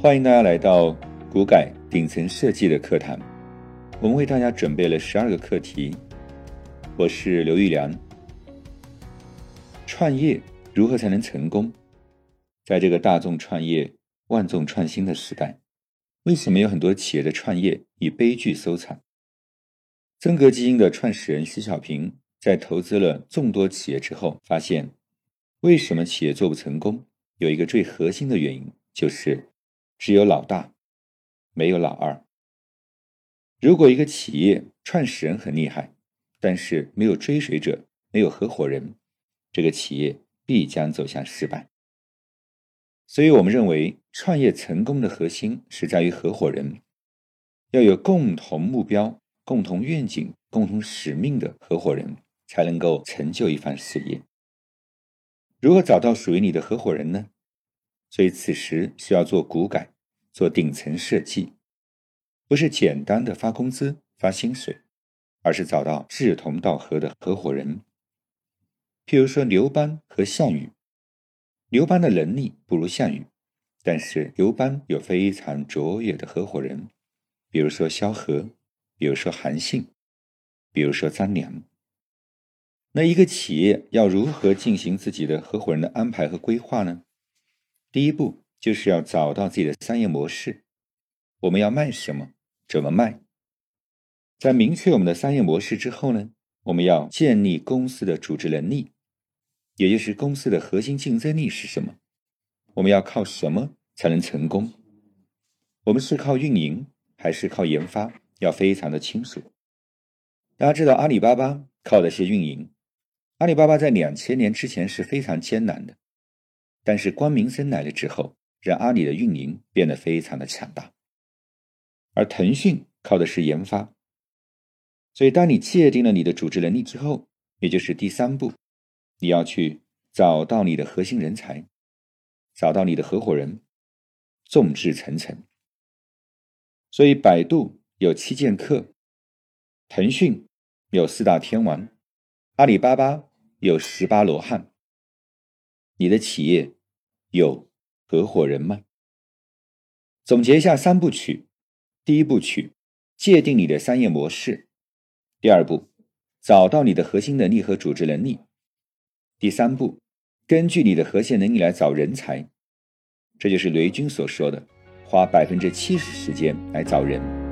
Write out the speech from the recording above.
欢迎大家来到股改顶层设计的课堂，我们为大家准备了十二个课题。我是刘玉良。创业如何才能成功？在这个大众创业、万众创新的时代，为什么有很多企业的创业以悲剧收场？曾格基因的创始人徐小平在投资了众多企业之后，发现为什么企业做不成功？有一个最核心的原因，就是只有老大，没有老二。如果一个企业创始人很厉害，但是没有追随者，没有合伙人，这个企业必将走向失败。所以我们认为，创业成功的核心是在于合伙人，要有共同目标。共同愿景、共同使命的合伙人，才能够成就一番事业。如何找到属于你的合伙人呢？所以此时需要做股改，做顶层设计，不是简单的发工资、发薪水，而是找到志同道合的合伙人。譬如说刘邦和项羽，刘邦的能力不如项羽，但是刘邦有非常卓越的合伙人，比如说萧何。比如说韩信，比如说张良。那一个企业要如何进行自己的合伙人的安排和规划呢？第一步就是要找到自己的商业模式，我们要卖什么，怎么卖。在明确我们的商业模式之后呢，我们要建立公司的组织能力，也就是公司的核心竞争力是什么？我们要靠什么才能成功？我们是靠运营还是靠研发？要非常的清楚。大家知道，阿里巴巴靠的是运营。阿里巴巴在两千年之前是非常艰难的，但是光明森来了之后，让阿里的运营变得非常的强大。而腾讯靠的是研发。所以，当你界定了你的组织能力之后，也就是第三步，你要去找到你的核心人才，找到你的合伙人，众志成城。所以，百度。有七剑客，腾讯有四大天王，阿里巴巴有十八罗汉。你的企业有合伙人吗？总结一下三部曲：第一部曲，界定你的商业模式；第二步，找到你的核心能力和组织能力；第三步，根据你的核心能力来找人才。这就是雷军所说的：花百分之七十时间来找人。